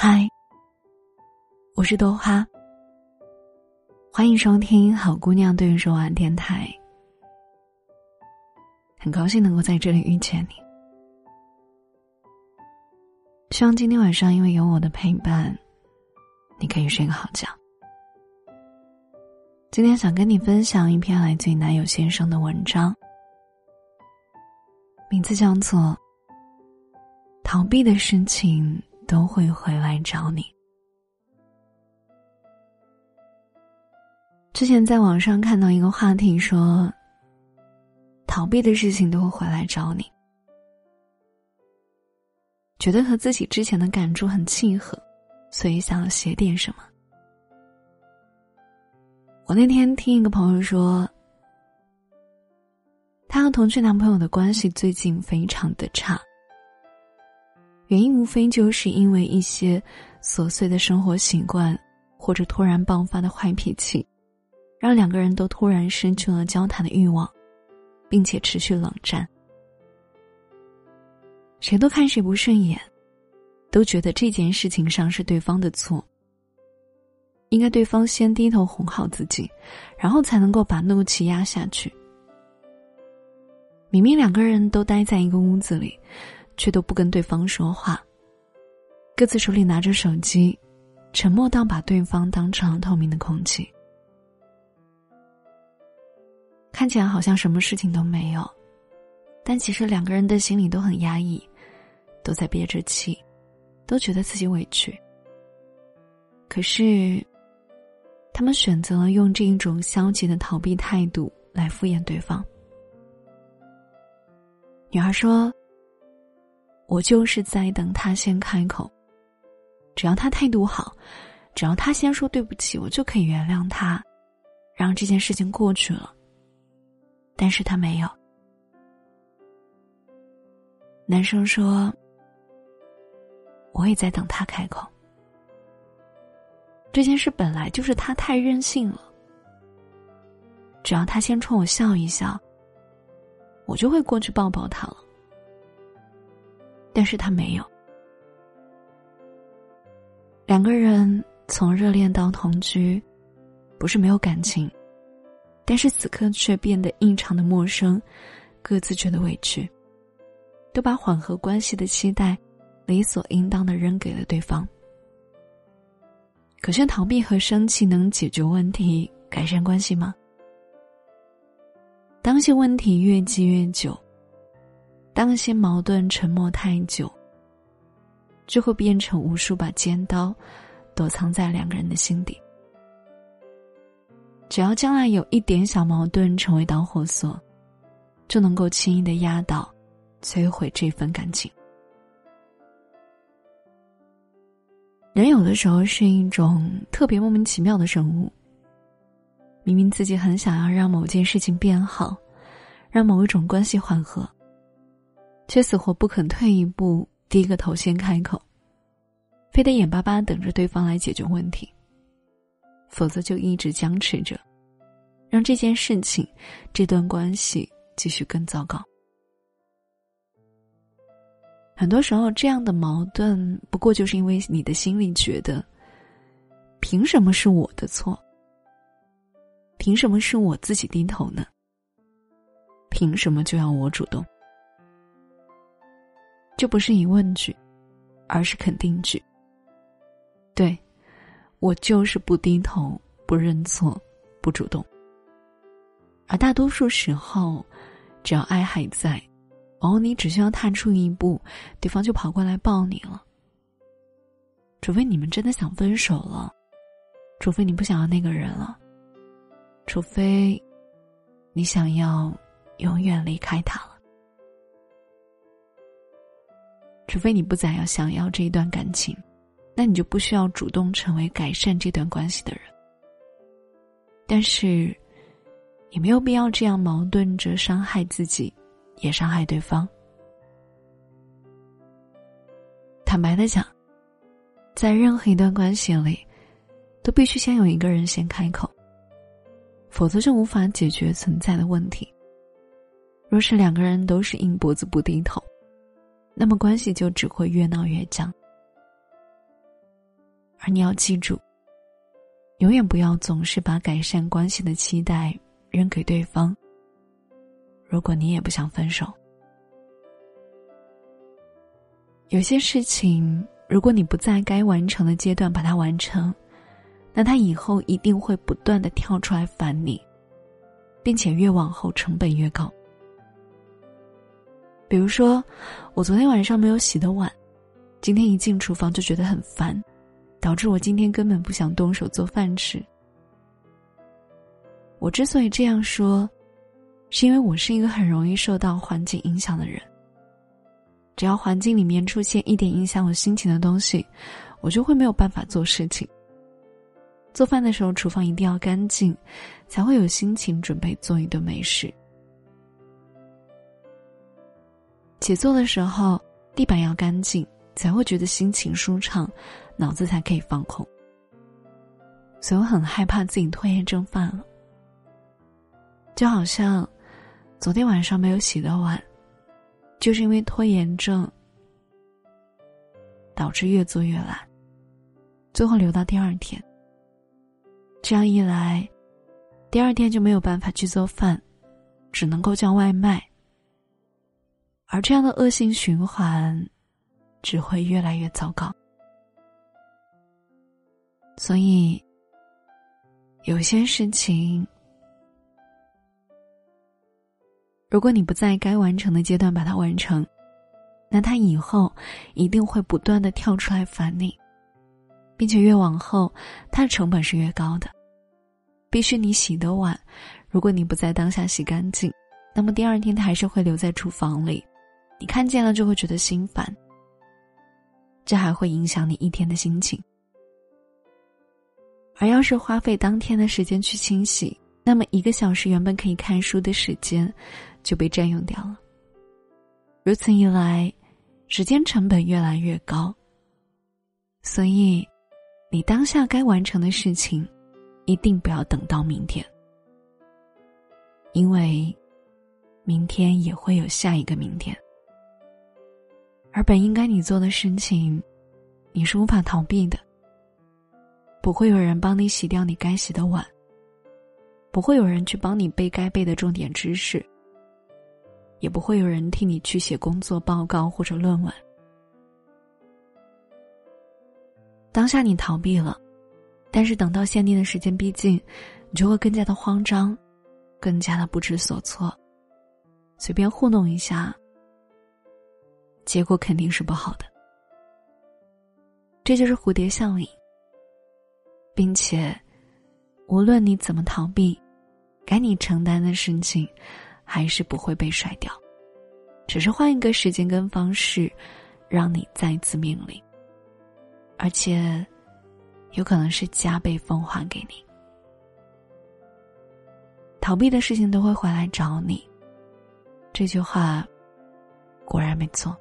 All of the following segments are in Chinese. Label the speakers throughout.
Speaker 1: 嗨，我是豆花，欢迎收听好姑娘对你说晚电台。很高兴能够在这里遇见你，希望今天晚上因为有我的陪伴，你可以睡个好觉。今天想跟你分享一篇来自于男友先生的文章，名字叫做《逃避的事情都会回来找你》。之前在网上看到一个话题说，逃避的事情都会回来找你，觉得和自己之前的感触很契合，所以想写点什么。我那天听一个朋友说，她和同居男朋友的关系最近非常的差，原因无非就是因为一些琐碎的生活习惯，或者突然爆发的坏脾气，让两个人都突然失去了交谈的欲望，并且持续冷战，谁都看谁不顺眼，都觉得这件事情上是对方的错。应该对方先低头哄好自己，然后才能够把怒气压下去。明明两个人都待在一个屋子里，却都不跟对方说话，各自手里拿着手机，沉默到把对方当成透明的空气。看起来好像什么事情都没有，但其实两个人的心里都很压抑，都在憋着气，都觉得自己委屈。可是。他们选择了用这一种消极的逃避态度来敷衍对方。女孩说：“我就是在等他先开口，只要他态度好，只要他先说对不起，我就可以原谅他，让这件事情过去了。”但是他没有。男生说：“我也在等他开口。”这件事本来就是他太任性了。只要他先冲我笑一笑，我就会过去抱抱他了。但是他没有。两个人从热恋到同居，不是没有感情，但是此刻却变得异常的陌生，各自觉得委屈，都把缓和关系的期待，理所应当的扔给了对方。可是逃避和生气能解决问题、改善关系吗？当些问题越积越久，当些矛盾沉默太久，就会变成无数把尖刀，躲藏在两个人的心底。只要将来有一点小矛盾成为导火索，就能够轻易的压倒、摧毁这份感情。人有的时候是一种特别莫名其妙的生物。明明自己很想要让某件事情变好，让某一种关系缓和，却死活不肯退一步，低个头先开口，非得眼巴巴等着对方来解决问题，否则就一直僵持着，让这件事情、这段关系继续更糟糕。很多时候，这样的矛盾不过就是因为你的心里觉得，凭什么是我的错？凭什么是我自己低头呢？凭什么就要我主动？这不是疑问句，而是肯定句。对，我就是不低头、不认错、不主动。而大多数时候，只要爱还在。往往你只需要踏出一步，对方就跑过来抱你了。除非你们真的想分手了，除非你不想要那个人了，除非你想要永远离开他除非你不再要想要这一段感情，那你就不需要主动成为改善这段关系的人。但是，也没有必要这样矛盾着伤害自己。也伤害对方。坦白的讲，在任何一段关系里，都必须先有一个人先开口，否则就无法解决存在的问题。若是两个人都是硬脖子不低头，那么关系就只会越闹越僵。而你要记住，永远不要总是把改善关系的期待扔给对方。如果你也不想分手，有些事情，如果你不在该完成的阶段把它完成，那他以后一定会不断的跳出来烦你，并且越往后成本越高。比如说，我昨天晚上没有洗的碗，今天一进厨房就觉得很烦，导致我今天根本不想动手做饭吃。我之所以这样说，是因为我是一个很容易受到环境影响的人。只要环境里面出现一点影响我心情的东西，我就会没有办法做事情。做饭的时候，厨房一定要干净，才会有心情准备做一顿美食。写作的时候，地板要干净，才会觉得心情舒畅，脑子才可以放空。所以我很害怕自己拖延症犯了，就好像昨天晚上没有洗的碗，就是因为拖延症导致越做越懒，最后留到第二天。这样一来，第二天就没有办法去做饭，只能够叫外卖。而这样的恶性循环，只会越来越糟糕。所以，有些事情，如果你不在该完成的阶段把它完成，那它以后一定会不断的跳出来烦你，并且越往后，它的成本是越高的。必须你洗的碗，如果你不在当下洗干净，那么第二天它还是会留在厨房里。你看见了就会觉得心烦，这还会影响你一天的心情。而要是花费当天的时间去清洗，那么一个小时原本可以看书的时间就被占用掉了。如此一来，时间成本越来越高。所以，你当下该完成的事情，一定不要等到明天，因为明天也会有下一个明天。而本应该你做的事情，你是无法逃避的。不会有人帮你洗掉你该洗的碗，不会有人去帮你背该背的重点知识，也不会有人替你去写工作报告或者论文。当下你逃避了，但是等到限定的时间逼近，你就会更加的慌张，更加的不知所措，随便糊弄一下。结果肯定是不好的，这就是蝴蝶效应，并且，无论你怎么逃避，该你承担的事情，还是不会被甩掉，只是换一个时间跟方式，让你再次面临，而且，有可能是加倍奉还给你。逃避的事情都会回来找你，这句话，果然没错。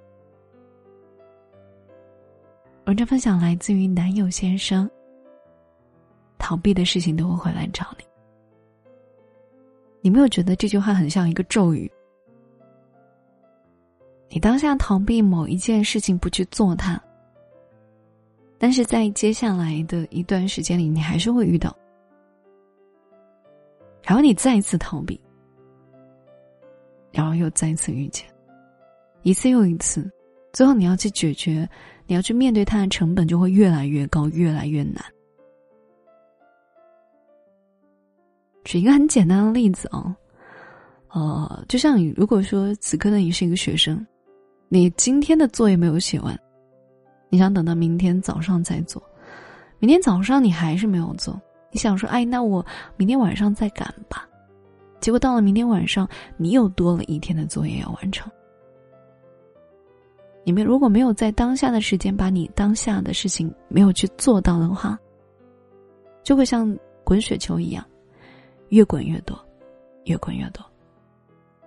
Speaker 1: 文章分享来自于男友先生。逃避的事情都会回来找你。你没有觉得这句话很像一个咒语？你当下逃避某一件事情不去做它，但是在接下来的一段时间里，你还是会遇到，然后你再一次逃避，然后又再一次遇见，一次又一次，最后你要去解决。你要去面对它的成本就会越来越高，越来越难。举一个很简单的例子啊，呃，就像你如果说此刻的你是一个学生，你今天的作业没有写完，你想等到明天早上再做，明天早上你还是没有做，你想说，哎，那我明天晚上再赶吧，结果到了明天晚上，你又多了一天的作业要完成。你们如果没有在当下的时间把你当下的事情没有去做到的话，就会像滚雪球一样，越滚越多，越滚越多，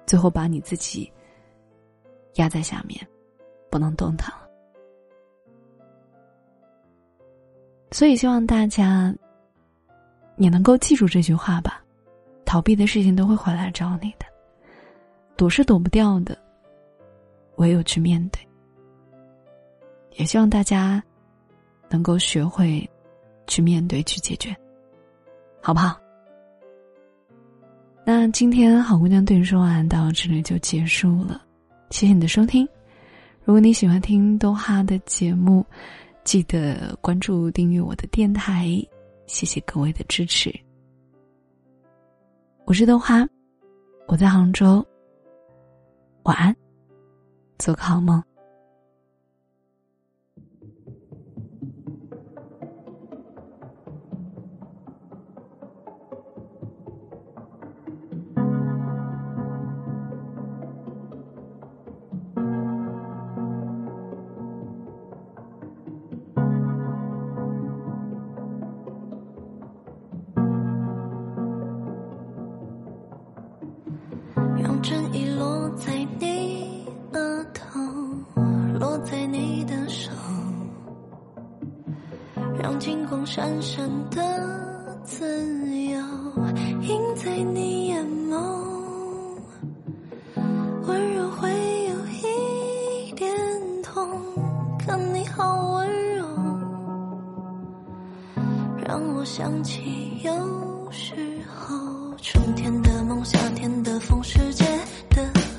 Speaker 1: 最后把你自己压在下面，不能动弹了。所以希望大家也能够记住这句话吧：逃避的事情都会回来找你的，躲是躲不掉的，唯有去面对。也希望大家能够学会去面对，去解决，好不好？那今天好姑娘对你说完到这里就结束了，谢谢你的收听。如果你喜欢听豆哈的节目，记得关注订阅我的电台，谢谢各位的支持。我是豆花，我在杭州，晚安，做个好梦。
Speaker 2: 正义落在你额头，落在你的手，让金光闪闪的自由映在你眼眸，温柔会有一点痛，可你好温柔，让我想起有时候春天的梦，夏天的风，世界。的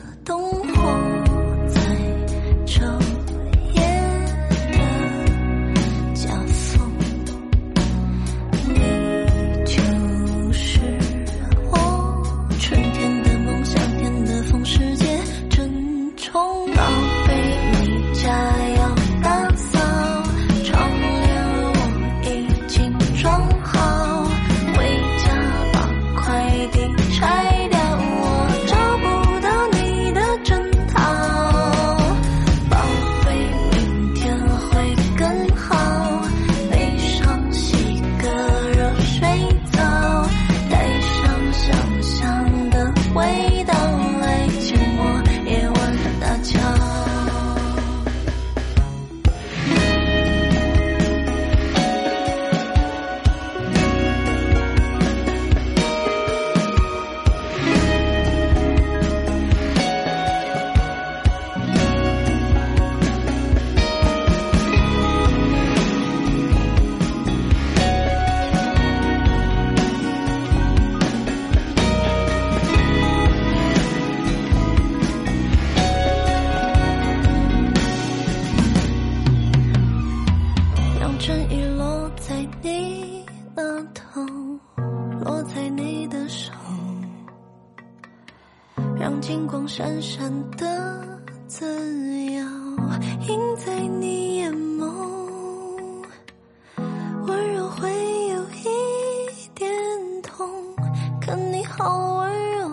Speaker 2: 你好温柔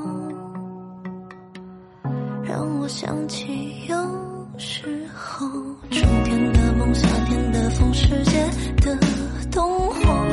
Speaker 2: 让我想起有时候春天的梦夏天的风世界的灯火